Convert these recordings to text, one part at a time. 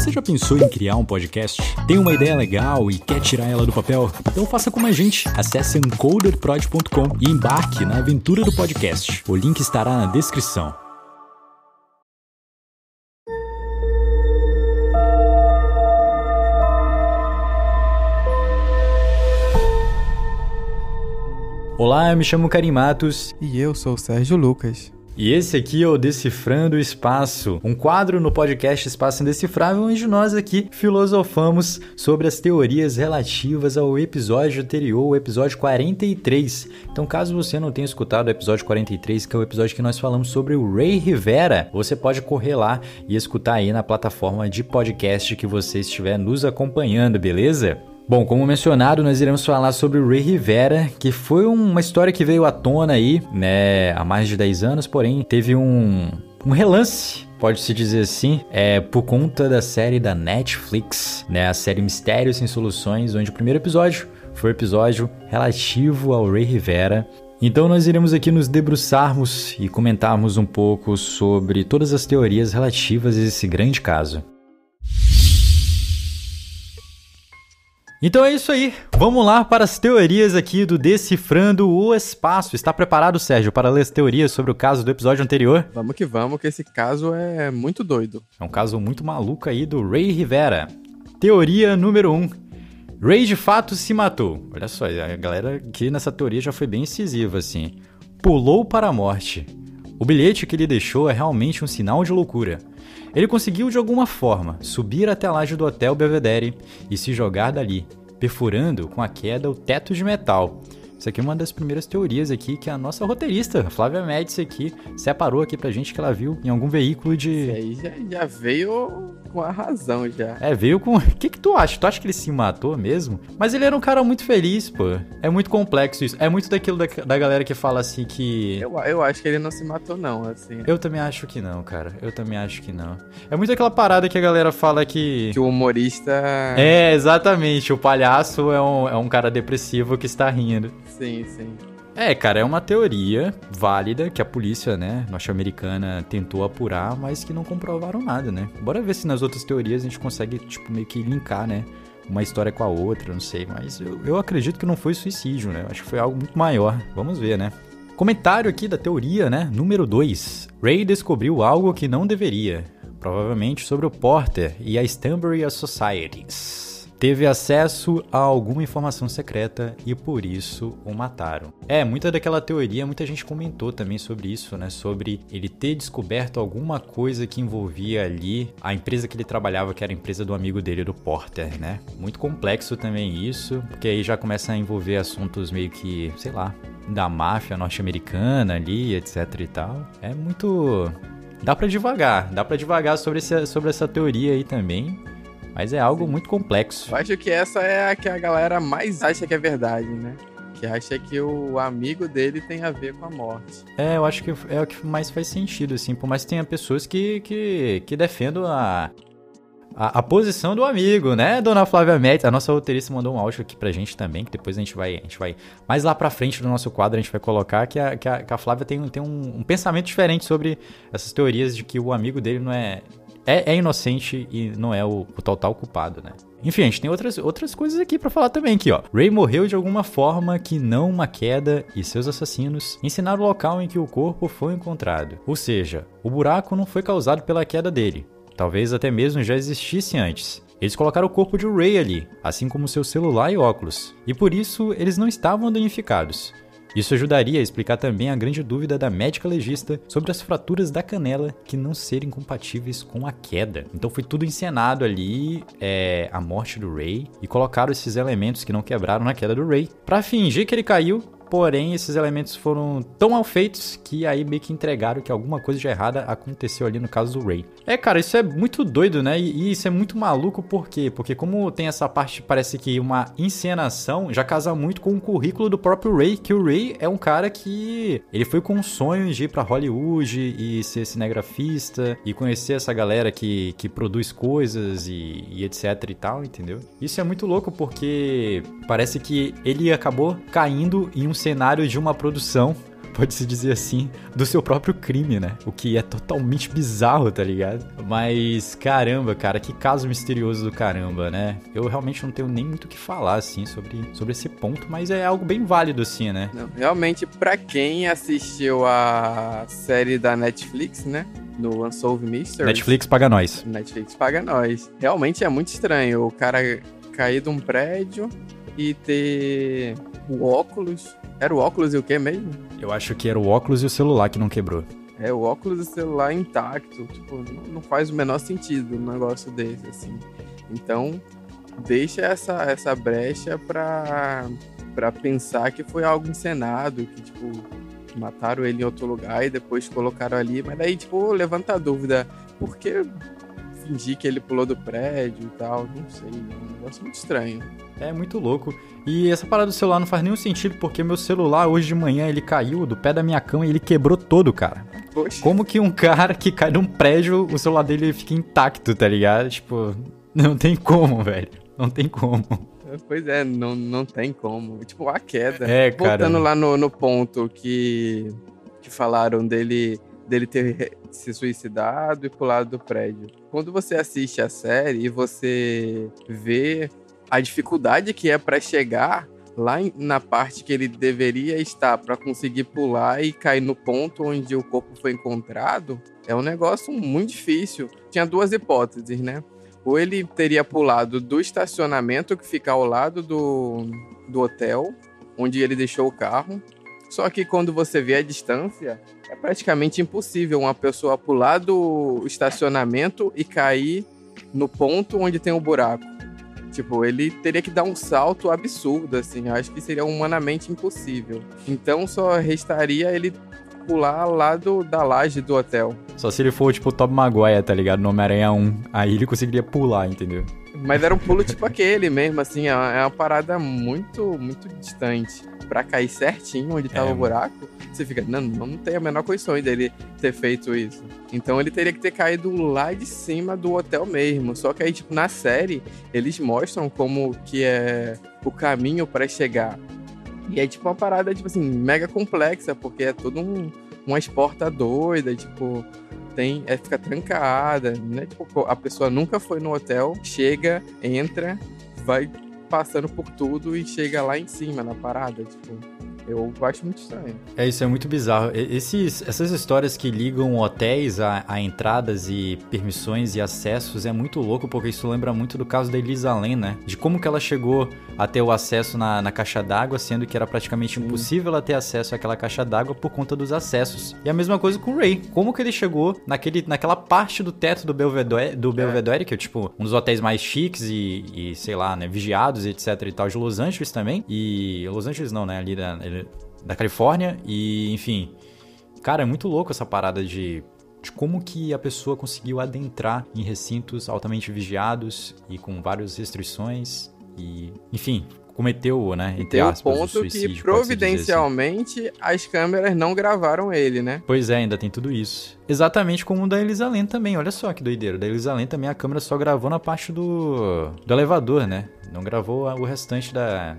Você já pensou em criar um podcast? Tem uma ideia legal e quer tirar ela do papel? Então faça como a gente. Acesse encoderprod.com e embarque na aventura do podcast. O link estará na descrição. Olá, eu me chamo Karim Matos. E eu sou o Sérgio Lucas. E esse aqui é o Decifrando o Espaço, um quadro no podcast Espaço Indecifrável, onde nós aqui filosofamos sobre as teorias relativas ao episódio anterior, o episódio 43. Então, caso você não tenha escutado o episódio 43, que é o episódio que nós falamos sobre o Ray Rivera, você pode correr lá e escutar aí na plataforma de podcast que você estiver nos acompanhando, beleza? Bom, como mencionado, nós iremos falar sobre o Ray Rivera, que foi uma história que veio à tona aí, né, há mais de 10 anos, porém teve um, um relance pode-se dizer assim, é por conta da série da Netflix, né, a série Mistérios Sem Soluções, onde o primeiro episódio foi o episódio relativo ao Ray Rivera. Então nós iremos aqui nos debruçarmos e comentarmos um pouco sobre todas as teorias relativas a esse grande caso. Então é isso aí. Vamos lá para as teorias aqui do Decifrando o Espaço. Está preparado, Sérgio, para ler as teorias sobre o caso do episódio anterior? Vamos que vamos, que esse caso é muito doido. É um caso muito maluco aí do Ray Rivera. Teoria número 1. Um. Ray de fato se matou. Olha só, a galera aqui nessa teoria já foi bem incisiva, assim. Pulou para a morte. O bilhete que ele deixou é realmente um sinal de loucura. Ele conseguiu de alguma forma subir até a laje do Hotel Belvedere e se jogar dali, perfurando com a queda o teto de metal. Isso aqui é uma das primeiras teorias aqui que a nossa roteirista, Flávia Médici aqui, separou aqui pra gente que ela viu em algum veículo de... Isso aí já, já veio com a razão já. É, veio com. O que, que tu acha? Tu acha que ele se matou mesmo? Mas ele era um cara muito feliz, pô. É muito complexo isso. É muito daquilo da, da galera que fala assim que. Eu, eu acho que ele não se matou, não, assim. Eu também acho que não, cara. Eu também acho que não. É muito aquela parada que a galera fala que. Que o humorista. É, exatamente. O palhaço é um, é um cara depressivo que está rindo. Sim, sim. É, cara, é uma teoria válida que a polícia, né, norte-americana tentou apurar, mas que não comprovaram nada, né? Bora ver se nas outras teorias a gente consegue, tipo, meio que linkar, né? Uma história com a outra, não sei, mas eu, eu acredito que não foi suicídio, né? Acho que foi algo muito maior. Vamos ver, né? Comentário aqui da teoria, né? Número 2. Ray descobriu algo que não deveria. Provavelmente sobre o Porter e a Stanbury Societies teve acesso a alguma informação secreta e por isso o mataram. É, muita daquela teoria, muita gente comentou também sobre isso, né? Sobre ele ter descoberto alguma coisa que envolvia ali a empresa que ele trabalhava, que era a empresa do amigo dele, do Porter, né? Muito complexo também isso, porque aí já começa a envolver assuntos meio que, sei lá, da máfia norte-americana ali, etc e tal. É muito. Dá para devagar, dá para devagar sobre, esse, sobre essa teoria aí também. Mas é algo muito complexo. Eu acho que essa é a que a galera mais acha que é verdade, né? Que acha que o amigo dele tem a ver com a morte. É, eu acho que é o que mais faz sentido, assim. Por mais que tenha pessoas que, que, que defendam a, a, a, posição do amigo, né, dona Flávia Metz? A nossa roteirista mandou um áudio aqui pra gente também, que depois a gente vai, a gente vai mais lá pra frente do nosso quadro, a gente vai colocar que a, que a, que a Flávia tem, tem um, um, pensamento diferente sobre essas teorias de que o amigo dele não é, é, é inocente e não é o, o total culpado, né? Enfim, a gente tem outras, outras coisas aqui para falar também aqui, ó. Ray morreu de alguma forma que não uma queda e seus assassinos ensinaram o local em que o corpo foi encontrado. Ou seja, o buraco não foi causado pela queda dele. Talvez até mesmo já existisse antes. Eles colocaram o corpo de Ray ali, assim como seu celular e óculos, e por isso eles não estavam danificados. Isso ajudaria a explicar também a grande dúvida da médica legista sobre as fraturas da canela que não serem compatíveis com a queda. Então foi tudo encenado ali, é, a morte do Ray, e colocaram esses elementos que não quebraram na queda do Ray, para fingir que ele caiu Porém, esses elementos foram tão mal feitos que aí meio que entregaram que alguma coisa de errada aconteceu ali no caso do Ray. É, cara, isso é muito doido, né? E, isso é muito maluco por quê? Porque como tem essa parte, parece que uma encenação já casa muito com o currículo do próprio Ray, que o Ray é um cara que ele foi com sonhos de ir para Hollywood e ser cinegrafista e conhecer essa galera que, que produz coisas e, e etc e tal, entendeu? Isso é muito louco porque parece que ele acabou caindo em um cenário de uma produção pode-se dizer assim, do seu próprio crime, né? O que é totalmente bizarro, tá ligado? Mas, caramba, cara, que caso misterioso do caramba, né? Eu realmente não tenho nem muito o que falar, assim, sobre, sobre esse ponto, mas é algo bem válido, assim, né? Não, realmente, pra quem assistiu a série da Netflix, né? No Unsolved Mysteries. Netflix paga nós. Netflix paga nós. Realmente é muito estranho o cara cair de um prédio e ter o óculos. Era o óculos e o que mesmo? Eu acho que era o óculos e o celular que não quebrou. É, o óculos e o celular intacto. Tipo, não faz o menor sentido um negócio desse, assim. Então, deixa essa, essa brecha pra, pra pensar que foi algo encenado, que, tipo, mataram ele em outro lugar e depois colocaram ali. Mas daí, tipo, levanta a dúvida, por que fingir que ele pulou do prédio e tal? Não sei, é um negócio muito estranho. É muito louco. E essa parada do celular não faz nenhum sentido, porque meu celular hoje de manhã ele caiu do pé da minha cama e ele quebrou todo, cara. Poxa. Como que um cara que cai num prédio, o celular dele fica intacto, tá ligado? Tipo, não tem como, velho. Não tem como. Pois é, não, não tem como. Tipo, a queda. É, cara. Voltando lá no, no ponto que, que falaram dele, dele ter se suicidado e pulado do prédio. Quando você assiste a série e você vê a dificuldade que é para chegar lá na parte que ele deveria estar para conseguir pular e cair no ponto onde o corpo foi encontrado, é um negócio muito difícil. Tinha duas hipóteses, né? Ou ele teria pulado do estacionamento que fica ao lado do, do hotel, onde ele deixou o carro. Só que quando você vê a distância, é praticamente impossível uma pessoa pular do estacionamento e cair no ponto onde tem o buraco. Tipo, ele teria que dar um salto absurdo, assim. Eu acho que seria humanamente impossível. Então só restaria ele pular lá do, da laje do hotel. Só se ele for tipo Tobey Maguire, tá ligado? No Homem-Aranha 1. Aí ele conseguiria pular, entendeu? Mas era um pulo tipo aquele mesmo, assim, é uma é uma parada muito, muito distante. Pra cair certinho onde tava É. o buraco, você fica, não, não tem a menor condição dele ter feito isso. Então ele teria que ter caído lá de cima do hotel mesmo. Só que aí, tipo, na série, eles mostram como que é o caminho pra chegar. E é tipo uma parada, tipo assim, mega complexa, porque é todo um, uma esporta doida, tipo, tem, é, fica trancada, né? Tipo, a pessoa nunca foi no hotel, chega, entra, vai passando por tudo e chega lá em cima na parada, tipo, eu acho muito estranho. É, isso é muito bizarro. Esses, essas histórias que ligam hotéis a, a entradas e permissões e acessos é muito louco, porque isso lembra muito do caso da Elisa Lam, né? De como que ela chegou a ter o acesso na, na caixa d'água, sendo que era praticamente impossível ela ter acesso àquela caixa d'água por conta dos acessos. E a mesma coisa com o Ray. Como que ele chegou naquele, naquela parte do teto do Belvedere, do Belvedere que é tipo um dos hotéis mais chiques e, e, sei lá, né, vigiados e etc e tal, de Los Angeles também. E Los Angeles não, né, ali da, da Califórnia e, enfim. Cara, é muito louco essa parada de, de como que a pessoa conseguiu adentrar em recintos altamente vigiados e com várias restrições e, enfim, cometeu, né, entre Tem um aspas, ponto que suicídio, dizer assim. providencialmente as câmeras não gravaram ele, né? Pois é, ainda tem tudo isso. Exatamente como o da Elisa Lam também, olha só que doideira. Da Elisa Lam também a câmera só gravou na parte do, do elevador, né? Não gravou o restante da,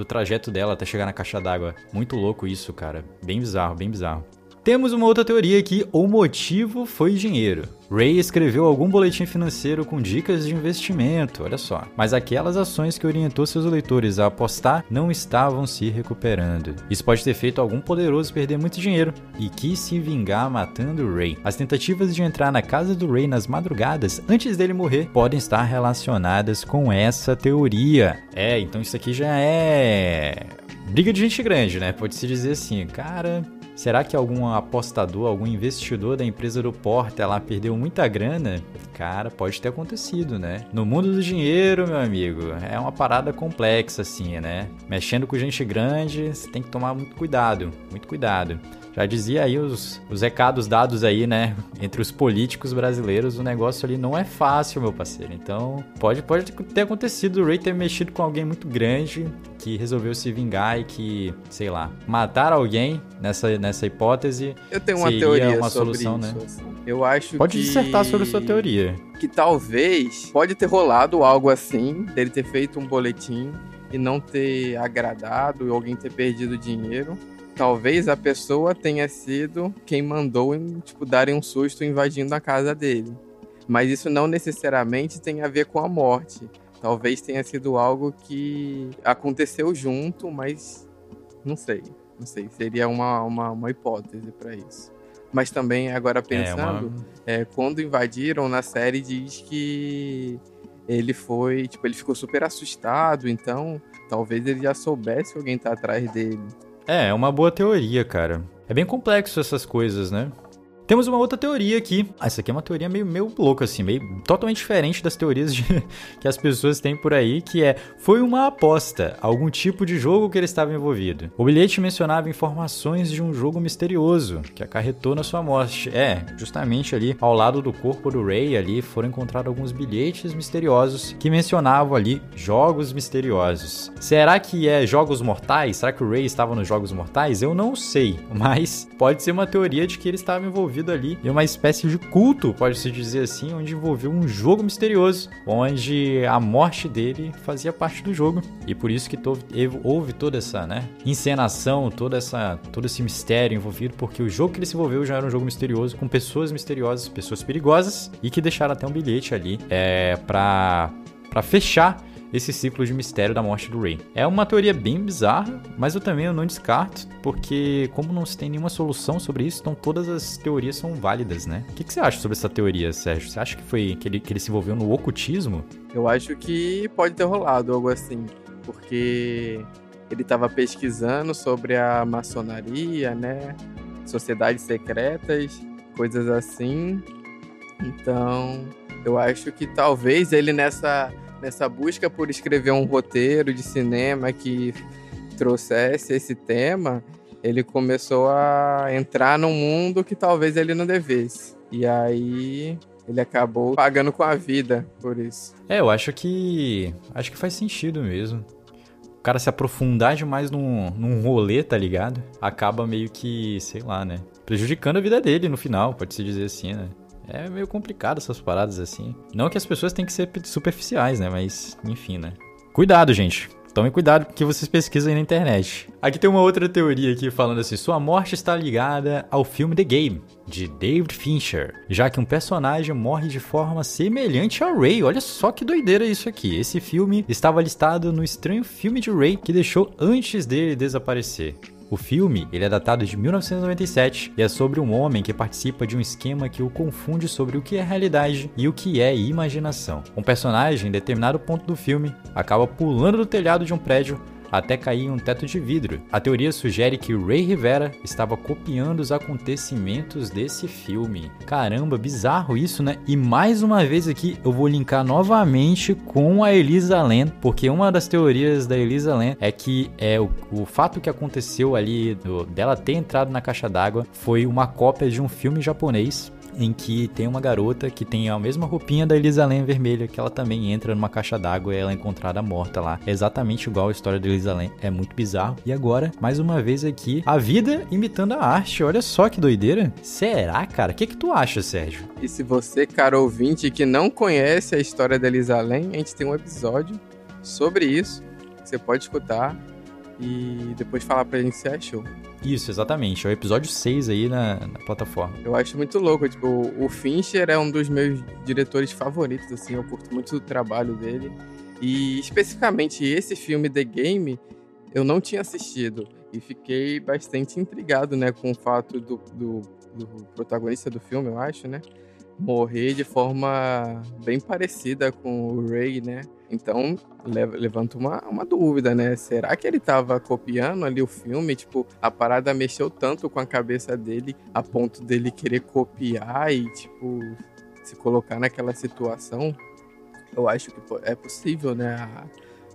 do trajeto dela até chegar na caixa d'água. Muito louco isso, cara. Bem bizarro, bem bizarro. Temos uma outra teoria que o motivo foi dinheiro. Ray escreveu algum boletim financeiro com dicas de investimento, olha só. Mas aquelas ações que orientou seus leitores a apostar não estavam se recuperando. Isso pode ter feito algum poderoso perder muito dinheiro e quis se vingar matando Ray. As tentativas de entrar na casa do Ray nas madrugadas antes dele morrer podem estar relacionadas com essa teoria. É, então isso aqui já é briga de gente grande, né? Pode-se dizer assim, cara, será que algum apostador, algum investidor da empresa do Porta lá perdeu muita grana? Cara, pode ter acontecido, né? No mundo do dinheiro, meu amigo, é uma parada complexa assim, né? Mexendo com gente grande, você tem que tomar muito cuidado, muito cuidado. Já dizia aí os, os recados dados aí, né? Entre os políticos brasileiros, o negócio ali não é fácil, meu parceiro. Então, pode, pode ter acontecido o Ray ter mexido com alguém muito grande que resolveu se vingar e que, sei lá, matar alguém nessa, nessa hipótese. Eu tenho uma Seria teoria uma sobre solução, isso. né? assim. Eu acho Pode que... dissertar sobre a sua teoria. que talvez pode ter rolado algo assim, dele ter feito um boletim e não ter agradado e alguém ter perdido dinheiro. Talvez a pessoa tenha sido quem mandou, tipo, darem um susto invadindo a casa dele. Mas isso não necessariamente tem a ver com a morte. Talvez tenha sido algo que aconteceu junto, mas não sei. Não sei. Seria uma, uma, uma hipótese para isso. Mas também, agora pensando, é uma... é, quando invadiram na série, diz que ele foi, tipo, ele ficou super assustado, então talvez ele já soubesse que alguém tá atrás dele. É, é uma boa teoria, cara. É bem complexo essas coisas, né? Temos uma outra teoria aqui. Ah, essa aqui é uma teoria meio, meio louca, assim, meio totalmente diferente das teorias de, que as pessoas têm por aí, que é, foi uma aposta, algum tipo de jogo que ele estava envolvido. O bilhete mencionava informações de um jogo misterioso, que acarretou na sua morte. É, justamente ali, ao lado do corpo do Ray, ali, foram encontrados alguns bilhetes misteriosos que mencionavam ali jogos misteriosos. Será que é jogos mortais? Será que o Ray estava nos jogos mortais? Eu não sei, mas pode ser uma teoria de que ele estava envolvido envolvido ali em uma espécie de culto, pode-se dizer assim, onde envolveu um jogo misterioso, onde a morte dele fazia parte do jogo. E por isso que houve toda essa, né, encenação, toda essa, todo esse mistério envolvido, porque o jogo que ele se envolveu já era um jogo misterioso, com pessoas misteriosas, pessoas perigosas, e que deixaram até um bilhete ali é, para fechar esse ciclo de mistério da morte do Rey. É uma teoria bem bizarra, mas eu também eu não descarto, porque como não se tem nenhuma solução sobre isso, então todas as teorias são válidas, né? O que, que você acha sobre essa teoria, Sérgio? Você acha que foi que ele, que ele se envolveu no ocultismo? Eu acho que pode ter rolado algo assim, porque ele estava pesquisando sobre a maçonaria, né? Sociedades secretas, coisas assim. Então, eu acho que talvez ele nessa nessa busca por escrever um roteiro de cinema que trouxesse esse tema, ele começou a entrar num mundo que talvez ele não devesse. E aí ele acabou pagando com a vida por isso. É, eu acho que acho que faz sentido mesmo. O cara se aprofundar demais num, num rolê, tá ligado? Acaba meio que, sei lá, né? Prejudicando a vida dele no final, pode-se dizer assim, né? É meio complicado essas paradas assim. Não que as pessoas têm que ser superficiais, né? Mas, enfim, né? Cuidado, gente. Tomem cuidado que vocês pesquisam aí na internet. Aqui tem uma outra teoria aqui falando assim: sua morte está ligada ao filme The Game, de David Fincher, já que um personagem morre de forma semelhante ao Ray. Olha só que doideira isso aqui. Esse filme estava listado no estranho filme de Ray que deixou antes dele desaparecer. O filme ele é datado de 1997 e é sobre um homem que participa de um esquema que o confunde sobre o que é realidade e o que é imaginação. Um personagem, em determinado ponto do filme, acaba pulando do telhado de um prédio até cair em um teto de vidro. A teoria sugere que Ray Rivera estava copiando os acontecimentos desse filme. Caramba, bizarro isso, né? E mais uma vez aqui eu vou linkar novamente com a Elisa Lam, porque uma das teorias da Elisa Lam é que é o, o fato que aconteceu ali do, dela ter entrado na caixa d'água foi uma cópia de um filme japonês em que tem uma garota que tem a mesma roupinha da Elisa Lam vermelha, que ela também entra numa caixa d'água e ela é encontrada morta lá. É exatamente igual a história da Elisa Lam, é muito bizarro. E agora, mais uma vez aqui, a vida imitando a arte. Olha só que doideira. Será, cara? O que, que tu acha, Sérgio? E se você, cara ouvinte, que não conhece a história da Elisa Lam, a gente tem um episódio sobre isso. Você pode escutar e depois falar pra gente se achou. Isso, exatamente. É o episódio 6 aí na, na, plataforma. Eu acho muito louco. Tipo, o Fincher é um dos meus diretores favoritos, assim. Eu curto muito o trabalho dele. E especificamente esse filme The Game, eu não tinha assistido. E fiquei bastante intrigado, né, com o fato do, do, do protagonista do filme, eu acho, né? Morrer de forma bem parecida com o Ray, né? Então, levanta uma, uma dúvida, né? Será que ele tava copiando ali o filme? Tipo, a parada mexeu tanto com a cabeça dele a ponto dele querer copiar e, tipo, se colocar naquela situação? Eu acho que é possível, né? A,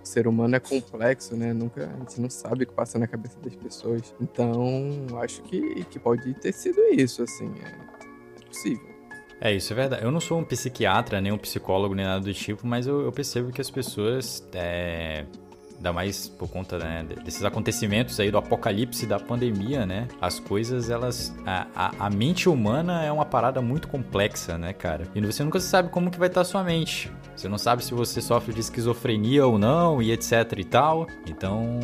o ser humano é complexo, né? Nunca, a gente não sabe o que passa na cabeça das pessoas. Então, acho que, que pode ter sido isso, assim. É, é possível. É, isso é verdade. Eu não sou um psiquiatra, nem um psicólogo, nem nada do tipo, mas eu, eu percebo que as pessoas, é, ainda mais por conta né, desses acontecimentos aí do apocalipse da pandemia, né? As coisas, elas. A, a, a, mente humana é uma parada muito complexa, né, cara? E você nunca sabe como que vai estar a sua mente. Você não sabe se você sofre de esquizofrenia ou não, e etc e tal. Então,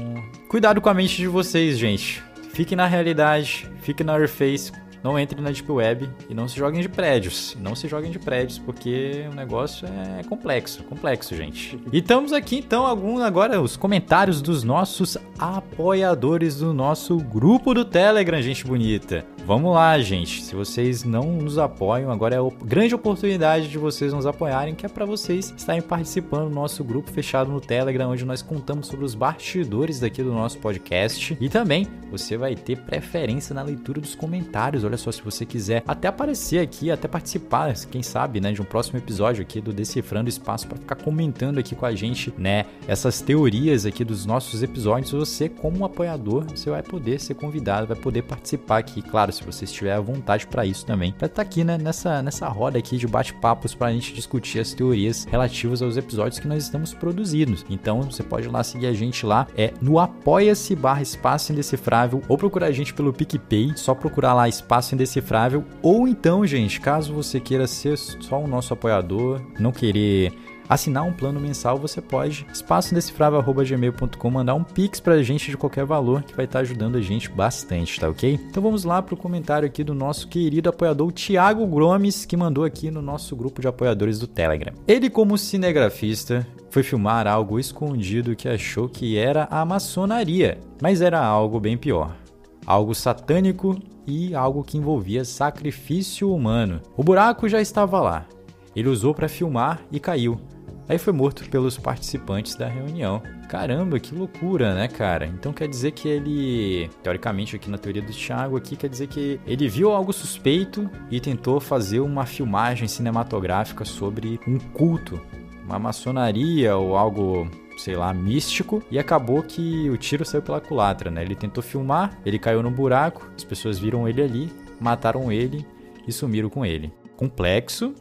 cuidado com a mente de vocês, gente fique na realidade, fique na Earthface, não entre na Deep Web e não se joguem de prédios. Não se joguem de prédios, porque o negócio é complexo, complexo, gente. E estamos aqui então algum agora os comentários dos nossos apoiadores do nosso grupo do Telegram, gente bonita. Vamos lá, gente. Se vocês não nos apoiam, agora é a grande oportunidade de vocês nos apoiarem, que é para vocês estarem participando do nosso grupo fechado no Telegram, onde nós contamos sobre os bastidores daqui do nosso podcast. E também você vai ter preferência na leitura dos comentários. Olha só, se você quiser até aparecer aqui, até participar, quem sabe, né, de um próximo episódio aqui do Decifrando Espaço para ficar comentando aqui com a gente, né, essas teorias aqui dos nossos episódios, você como um apoiador, você vai poder ser convidado, vai poder participar aqui, claro, se você estiver à vontade para isso também. Para estar tá aqui, né, nessa nessa roda aqui de bate-papos para a gente discutir as teorias relativas aos episódios que nós estamos produzindo. Então, você pode ir lá seguir a gente lá, é no apoia-se barra espaço indecifrável ou procurar a gente pelo PicPay, só procurar lá espaço indecifrável. Ou então, gente, caso você queira ser só o nosso apoiador, não querer assinar um plano mensal, você pode espaçodecifrável.gmail.com mandar um pix pra gente de qualquer valor que vai estar tá ajudando a gente bastante, tá ok? Então vamos lá pro comentário aqui do nosso querido apoiador Thiago Gromes, que mandou aqui no nosso grupo de apoiadores do Telegram. Ele, como cinegrafista, foi filmar algo escondido que achou que era a maçonaria, mas era algo bem pior. Algo satânico e algo que envolvia sacrifício humano. O buraco já estava lá. Ele usou para filmar e caiu. Aí foi morto pelos participantes da reunião. Caramba, que loucura, né, cara? Então quer dizer que ele, teoricamente aqui na teoria do Thiago aqui quer dizer que ele viu algo suspeito e tentou fazer uma filmagem cinematográfica sobre um culto, uma maçonaria ou algo sei lá, místico, e acabou que o tiro saiu pela culatra, né? Ele tentou filmar, ele caiu no buraco, as pessoas viram ele ali, mataram ele e sumiram com ele. Complexo,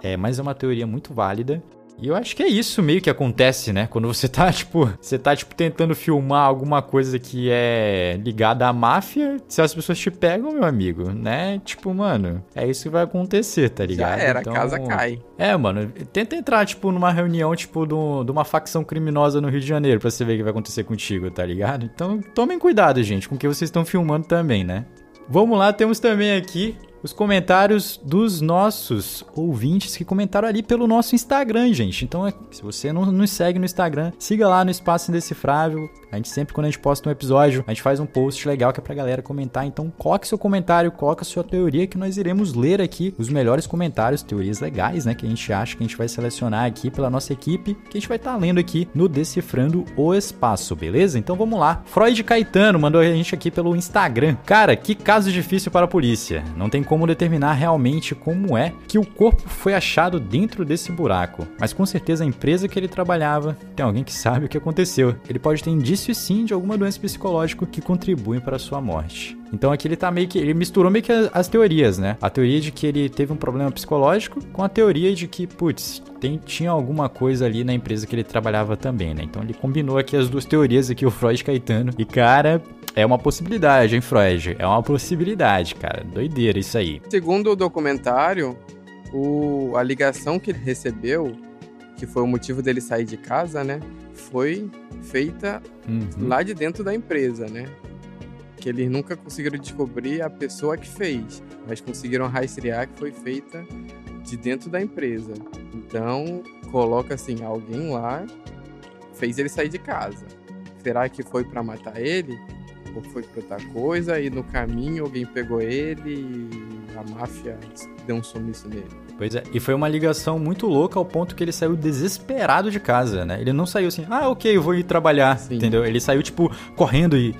é, mas é uma teoria muito válida. E eu acho que é isso meio que acontece, né? Quando você tá, tipo, você tá, tipo, tentando filmar alguma coisa que é ligada à máfia, se as pessoas te pegam, meu amigo, né? Tipo, mano, é isso que vai acontecer, tá ligado? Já era, então, a casa cai. É, mano, tenta entrar, tipo, numa reunião, tipo, do, de uma facção criminosa no Rio de Janeiro pra você ver o que vai acontecer contigo, tá ligado? Então, tomem cuidado, gente, com o que vocês estão filmando também, né? Vamos lá, temos também aqui os comentários dos nossos ouvintes que comentaram ali pelo nosso Instagram, gente. Então, é, se você não nos segue no Instagram, siga lá no Espaço Indecifrável. A gente sempre, quando a gente posta um episódio, a gente faz um post legal que é pra galera comentar. Então, coloque seu comentário, coloque sua teoria que nós iremos ler aqui os melhores comentários, teorias legais, né? Que a gente acha que a gente vai selecionar aqui pela nossa equipe, que a gente vai estar tá lendo aqui no Decifrando o Espaço, beleza? Então vamos lá. Freud Caetano mandou a gente aqui pelo Instagram. Cara, que caso difícil para a polícia. Não tem como determinar realmente como é que o corpo foi achado dentro desse buraco. Mas com certeza a empresa que ele trabalhava tem alguém que sabe o que aconteceu. Ele pode ter indício indício sim de alguma doença psicológica que contribuem para a sua morte. Então aqui ele tá meio que. Ele misturou meio que as, teorias, né? A teoria de que ele teve um problema psicológico com a teoria de que, putz, tem, tinha alguma coisa ali na empresa que ele trabalhava também, né? Então ele combinou aqui as duas teorias aqui, o Freud e Caetano. E, cara, é uma possibilidade, hein, Freud? É uma possibilidade, cara. Doideira isso aí. Segundo o documentário, o, a ligação que ele recebeu, que foi o motivo dele sair de casa, né? Foi feita uhum. lá de dentro da empresa, né? Que eles nunca conseguiram descobrir a pessoa que fez, mas conseguiram rastrear que foi feita de dentro da empresa. Então, coloca assim, alguém lá fez ele sair de casa. Será que foi para matar ele? Ou foi pra outra coisa? E no caminho alguém pegou ele e a máfia deu um sumiço nele? Pois é, e foi uma ligação muito louca ao ponto que ele saiu desesperado de casa, né? Ele não saiu assim, ah, ok, eu vou ir trabalhar, Sim. entendeu? Ele saiu, tipo, correndo e.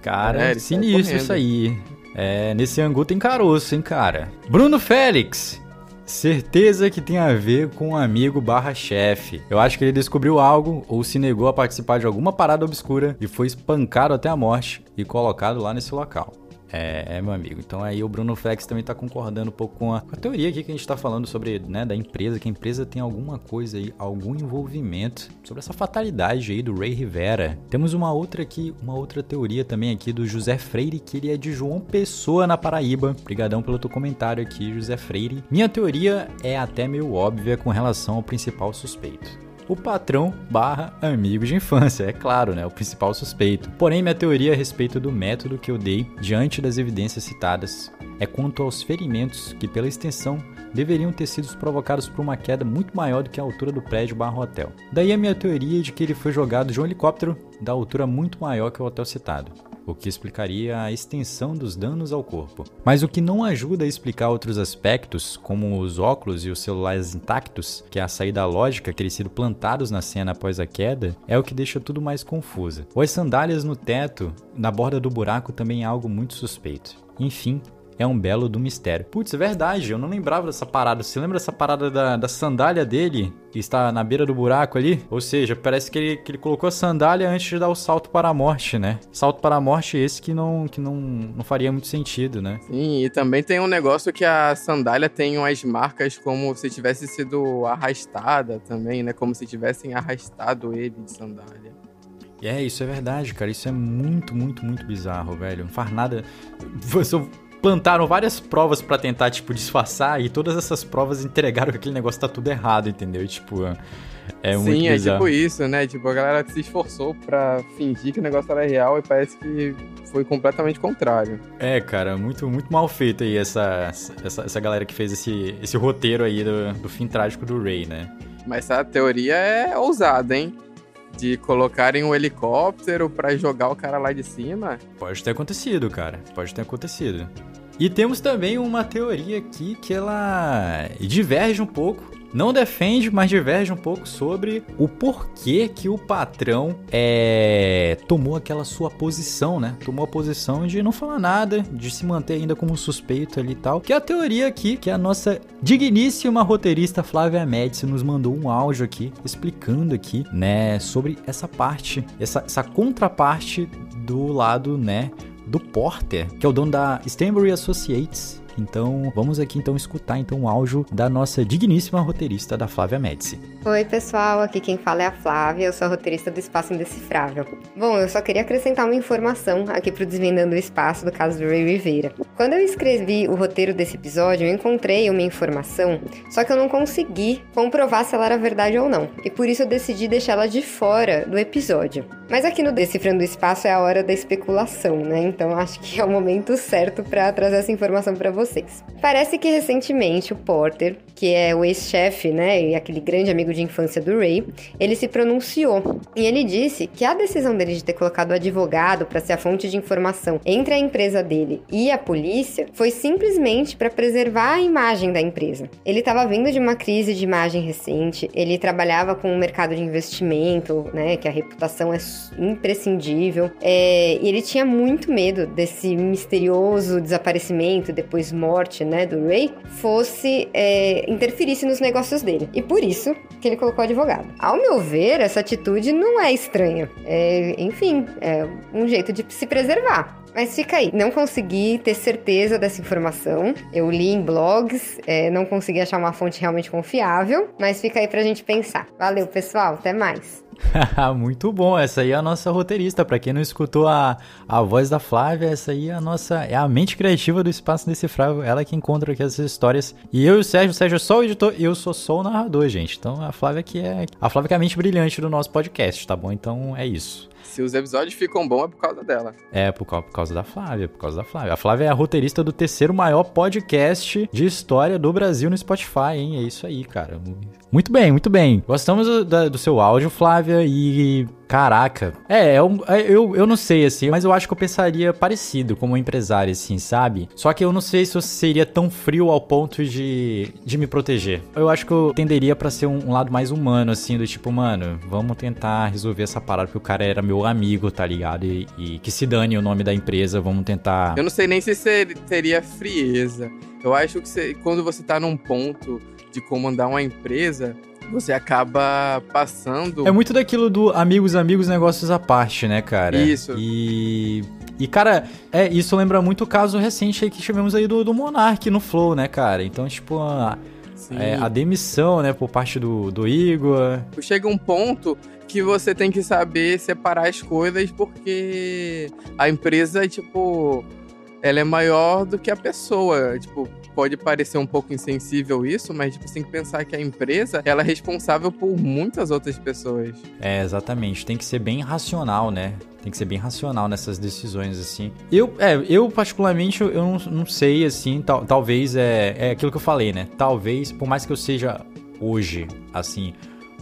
Cara, é, sinistro isso aí. É, nesse angu tem caroço, hein, cara. Bruno Félix, Certeza que tem a ver com um amigo barra chefe. Eu acho que ele descobriu algo ou se negou a participar de alguma parada obscura e foi espancado até a morte e colocado lá nesse local. É, é, meu amigo. Então aí o Bruno Flex também tá concordando um pouco com a, a, teoria aqui que a gente tá falando sobre, né, da empresa, que a empresa tem alguma coisa aí, algum envolvimento sobre essa fatalidade aí do Ray Rivera. Temos uma outra aqui, uma outra teoria também aqui do José Freire, que ele é de João Pessoa, na Paraíba. Obrigadão pelo teu comentário aqui, José Freire. Minha teoria é até meio óbvia com relação ao principal suspeito. O patrão barra amigo de infância, é claro, né? O principal suspeito. Porém, minha teoria a respeito do método que eu dei diante das evidências citadas é quanto aos ferimentos que, pela extensão, deveriam ter sido provocados por uma queda muito maior do que a altura do prédio barra hotel. Daí a minha teoria de que ele foi jogado de um helicóptero da altura muito maior que o hotel citado o que explicaria a extensão dos danos ao corpo. Mas o que não ajuda a explicar outros aspectos, como os óculos e os celulares intactos, que é a saída lógica terem sido plantados na cena após a queda, é o que deixa tudo mais confuso. Ou as sandálias no teto, na borda do buraco, também é algo muito suspeito. Enfim, é um belo do mistério. Putz, é verdade, eu não lembrava dessa parada. Você lembra dessa parada da, da sandália dele, que está na beira do buraco ali? Ou seja, parece que ele, que ele colocou a sandália antes de dar o salto para a morte, né? Salto para a morte esse que não, que não, não faria muito sentido, né? Sim, e também tem um negócio que a sandália tem umas marcas como se tivesse sido arrastada também, né? Como se tivessem arrastado ele de sandália. É, isso é verdade, cara. Isso é muito, muito, muito bizarro, velho. Não faz nada. Você plantaram várias provas para tentar, tipo, disfarçar e todas essas provas entregaram que aquele negócio tá tudo errado, entendeu? E, tipo, é muito Sim, é tipo isso, né? Tipo, a galera se esforçou para fingir que o negócio era real e parece que foi completamente contrário. É, cara, muito, muito mal feito aí essa, essa, essa galera que fez esse, esse roteiro aí do, do fim trágico do Ray, né? Mas essa teoria é ousada, hein? de colocarem um helicóptero para jogar o cara lá de cima? Pode ter acontecido, cara. Pode ter acontecido. E temos também uma teoria aqui que ela diverge um pouco não defende, mas diverge um pouco sobre o porquê que o patrão é, tomou aquela sua posição, né? Tomou a posição de não falar nada, de se manter ainda como suspeito ali e tal. Que é a teoria aqui, que a nossa digníssima roteirista Flávia Médici nos mandou um áudio aqui, explicando aqui, né, sobre essa parte, essa, essa contraparte do lado, né, do Porter, que é o dono da Stanbury Associates, então, vamos aqui então escutar então o áudio da nossa digníssima roteirista da Flávia Médici. Oi, pessoal, aqui quem fala é a Flávia, eu sou a roteirista do Espaço Indecifrável. Bom, eu só queria acrescentar uma informação aqui pro Desvendando o Espaço do caso do Ray Rivera. Quando eu escrevi o roteiro desse episódio, eu encontrei uma informação, só que eu não consegui comprovar se ela era verdade ou não, e por isso eu decidi deixá-la de fora do episódio. Mas aqui no Decifrando o Espaço é a hora da especulação, né? Então acho que é o momento certo para trazer essa informação para vocês. Parece que recentemente o Porter, que é o ex-chefe, né, e aquele grande amigo de infância do Ray, ele se pronunciou e ele disse que a decisão dele de ter colocado o advogado para ser a fonte de informação entre a empresa dele e a polícia foi simplesmente para preservar a imagem da empresa. Ele estava vindo de uma crise de imagem recente, ele trabalhava com o um mercado de investimento, né, que a reputação é imprescindível. É, e ele tinha muito medo desse misterioso desaparecimento, depois morte, né, do Ray, fosse é, interferisse nos negócios dele. E por isso que ele colocou advogado. Ao meu ver, essa atitude não é estranha. É, enfim, é um jeito de se preservar. Mas fica aí, não consegui ter certeza dessa informação. Eu li em blogs, é, não consegui achar uma fonte realmente confiável, mas fica aí pra gente pensar. Valeu, pessoal, até mais. Muito bom, essa aí é a nossa roteirista. Para quem não escutou a, a voz da Flávia, essa aí é a nossa é a mente criativa do Espaço Decifrável. Ela que encontra aqui essas histórias. E eu e o Sérgio, o Sérgio é só o editor e eu sou só o narrador, gente. Então a Flávia que é a Flávia que é a mente brilhante do nosso podcast, tá bom? Então é isso. Se os episódios ficam bons é por causa dela. É, por, por causa da Flávia, por causa da Flávia. A Flávia é a roteirista do terceiro maior podcast de história do Brasil no Spotify, hein? É isso aí, cara. Muito bem, muito bem. Gostamos do, do seu áudio, Flávia, e Caraca. É, eu, é é, eu, eu não sei, assim, mas eu acho que eu pensaria parecido como empresário, assim, sabe? Só que eu não sei se eu seria tão frio ao ponto de, de me proteger. Eu acho que eu tenderia para ser um, um, lado mais humano, assim, do tipo, mano, vamos tentar resolver essa parada, porque o cara era meu amigo, tá ligado? E, e que se dane o nome da empresa, vamos tentar. Eu não sei nem se seria frieza. Eu acho que você, quando você tá num ponto de comandar uma empresa, você acaba passando. É muito daquilo do amigos, amigos, negócios à parte, né, cara? Isso. E. E, cara, é, isso lembra muito o caso recente aí que tivemos aí do, do Monark no Flow, né, cara? Então, tipo, a, é, a demissão, né, por parte do, do Igor. Chega um ponto que você tem que saber separar as coisas porque a empresa, tipo ela é maior do que a pessoa. Tipo, pode parecer um pouco insensível isso, mas tipo, você tem que pensar que a empresa ela é responsável por muitas outras pessoas. É, exatamente. Tem que ser bem racional, né? Tem que ser bem racional nessas decisões, assim. Eu, é, eu particularmente, eu não, não sei, assim, tal, talvez é, é aquilo que eu falei, né? Talvez, por mais que eu seja hoje, assim,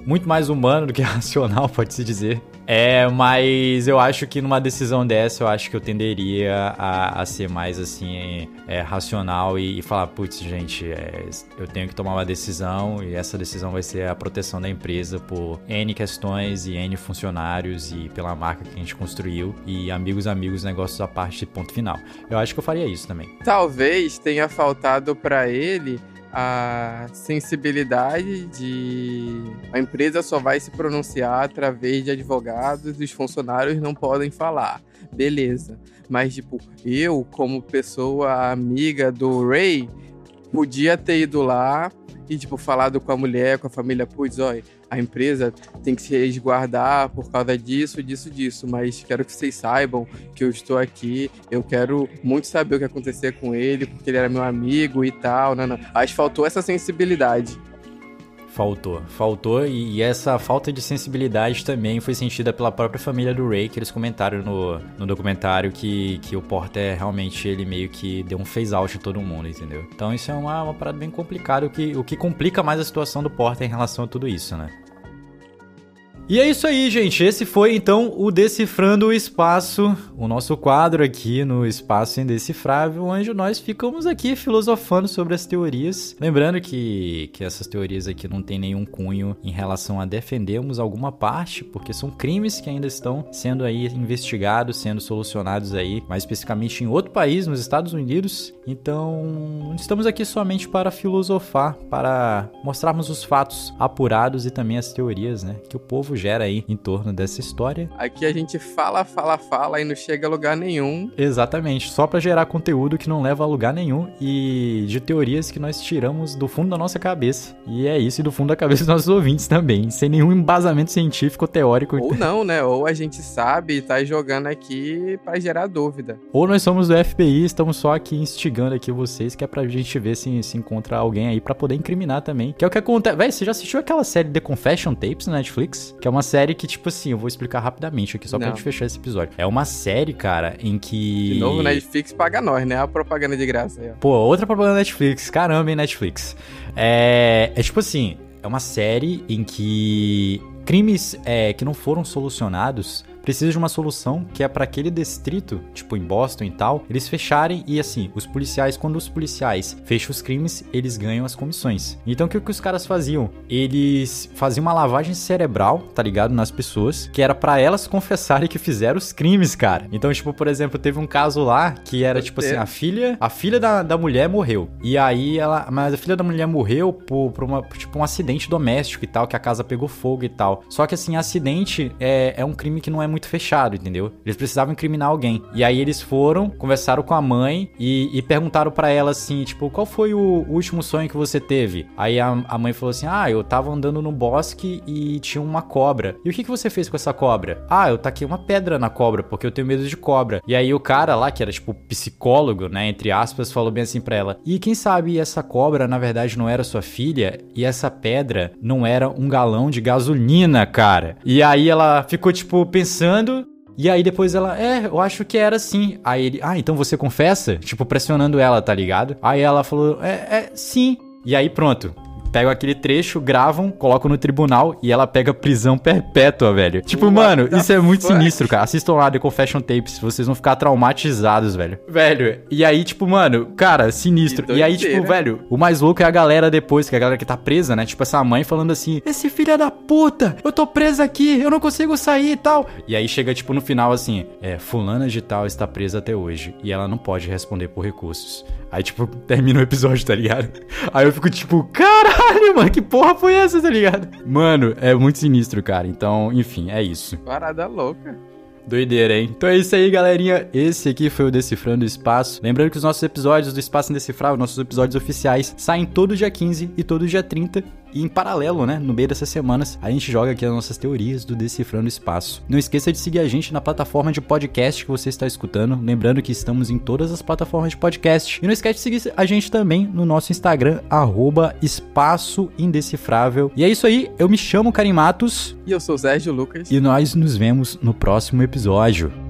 muito mais humano do que racional, pode-se dizer. É, mas eu acho que numa decisão dessa, eu acho que eu tenderia a, a ser mais assim, é, racional e, e, falar, putz, gente, é, eu tenho que tomar uma decisão e essa decisão vai ser a proteção da empresa por N questões e N funcionários e pela marca que a gente construiu e amigos, amigos, negócios à parte, ponto final. Eu acho que eu faria isso também. Talvez tenha faltado para ele a sensibilidade de a empresa só vai se pronunciar através de advogados e os funcionários não podem falar. Beleza. Mas, tipo, eu, como pessoa amiga do Ray, podia ter ido lá e, tipo, falado com a mulher, com a família, putz, olha, a empresa tem que se resguardar por causa disso, disso, disso, mas quero que vocês saibam que eu estou aqui, eu quero muito saber o que acontecer com ele, porque ele era meu amigo e tal, não, não. Acho que faltou essa sensibilidade. Faltou, faltou e essa falta de sensibilidade também foi sentida pela própria família do Ray, que eles comentaram no, no documentário que, que o Porter realmente ele meio que deu um phase out em todo mundo, entendeu? Então isso é uma, uma parada bem complicada, o que, o que complica mais a situação do Porter em relação a tudo isso, né? E é isso aí, gente. Esse foi então o Decifrando o Espaço, o nosso quadro aqui no Espaço Indecifrável, onde nós ficamos aqui filosofando sobre as teorias. Lembrando que, que essas teorias aqui não tem nenhum cunho em relação a defendermos alguma parte, porque são crimes que ainda estão sendo aí investigados, sendo solucionados aí, mais especificamente em outro país, nos Estados Unidos. Então, estamos aqui somente para filosofar, para mostrarmos os fatos apurados e também as teorias, né, que o povo gera aí em torno dessa história. Aqui a gente fala, fala, fala e não chega a lugar nenhum. Exatamente, só para gerar conteúdo que não leva a lugar nenhum e de teorias que nós tiramos do fundo da nossa cabeça. E é isso, e do fundo da cabeça dos nossos ouvintes também, sem nenhum embasamento científico ou teórico. Ou não, né? Ou a gente sabe e tá jogando aqui para gerar dúvida. Ou nós somos do FBI, estamos só aqui instigando aqui vocês, que é pra gente ver se, se encontra alguém aí para poder incriminar também. Que é o que acontece. Véi, você já assistiu aquela série The Confession Tapes na Netflix? Que é uma série que, tipo assim, eu vou explicar rapidamente aqui, só Não. pra gente fechar esse episódio. É uma série, cara, em que. De novo, Netflix paga nós, né? A propaganda de graça aí, ó. Pô, outra propaganda Netflix. Caramba, hein, Netflix. É. É tipo assim. É uma série em que crimes é, que não foram solucionados precisa de uma solução que é para aquele distrito, tipo em Boston e tal, eles fecharem e assim, os policiais, quando os policiais fecham os crimes, eles ganham as comissões. Então o que, que os caras faziam? Eles faziam uma lavagem cerebral, tá ligado? Nas pessoas, que era para elas confessarem que fizeram os crimes, cara. Então, tipo, por exemplo, teve um caso lá que era tipo assim, a filha, a filha da, da mulher morreu. E aí ela, mas a filha da mulher morreu por, por uma, tipo, um acidente doméstico e tal, que a casa pegou fogo e tal. Só que assim, acidente é, é um crime que não é muito fechado, entendeu? Eles precisavam incriminar alguém. E aí eles foram, conversaram com a mãe e, e perguntaram para ela assim, tipo, qual foi o último sonho que você teve? Aí a, a, mãe falou assim: Ah, eu tava andando no bosque e tinha uma cobra. E o que, que você fez com essa cobra? Ah, eu taquei uma pedra na cobra, porque eu tenho medo de cobra. E aí o cara lá, que era tipo psicólogo, né, entre aspas, falou bem assim pra ela: E quem sabe essa cobra na verdade não era sua filha e essa pedra não era um galão de gasolina, cara? E aí ela ficou tipo pensando pensando. E aí depois ela, é, eu acho que era assim. Aí ele, ah, então você confessa? Tipo, pressionando ela, tá ligado? Aí ela falou, é, é, sim. E aí pronto pegam aquele trecho, gravam, colocam no tribunal e ela pega prisão perpétua, velho. Tipo, What mano, isso é muito fuck? sinistro, cara. Assistam lá The Confession Tapes, vocês vão ficar traumatizados, velho. Velho, e aí, tipo, mano, cara, sinistro. E aí, tipo, velho, o mais louco é a galera depois, que é a galera que tá presa, né? Tipo, essa mãe falando assim: Esse filho da puta, eu tô presa aqui, eu não consigo sair e tal. E aí chega, tipo, no final assim: É, Fulana de Tal está presa até hoje e ela não pode responder por recursos. Aí, tipo, termina o episódio, tá ligado? Aí eu fico tipo, caralho, mano, que porra foi essa, tá ligado? Mano, é muito sinistro, cara. Então, enfim, é isso. Parada louca. Doideira, hein? Então é isso aí, galerinha. Esse aqui foi o Decifrando o Espaço. Lembrando que os nossos episódios do Espaço Indecifrável, nossos episódios oficiais, saem todo dia 15 e todo dia 30. E em paralelo, né, no meio dessas semanas, a gente joga aqui as nossas teorias do Decifrando Espaço. Não esqueça de seguir a gente na plataforma de podcast que você está escutando. Lembrando que estamos em todas as plataformas de podcast. E não esquece de seguir a gente também no nosso Instagram, arroba Espaço Indecifrável. E é isso aí, eu me chamo Karim Matos. E eu sou Sérgio Lucas. E nós nos vemos no próximo episódio.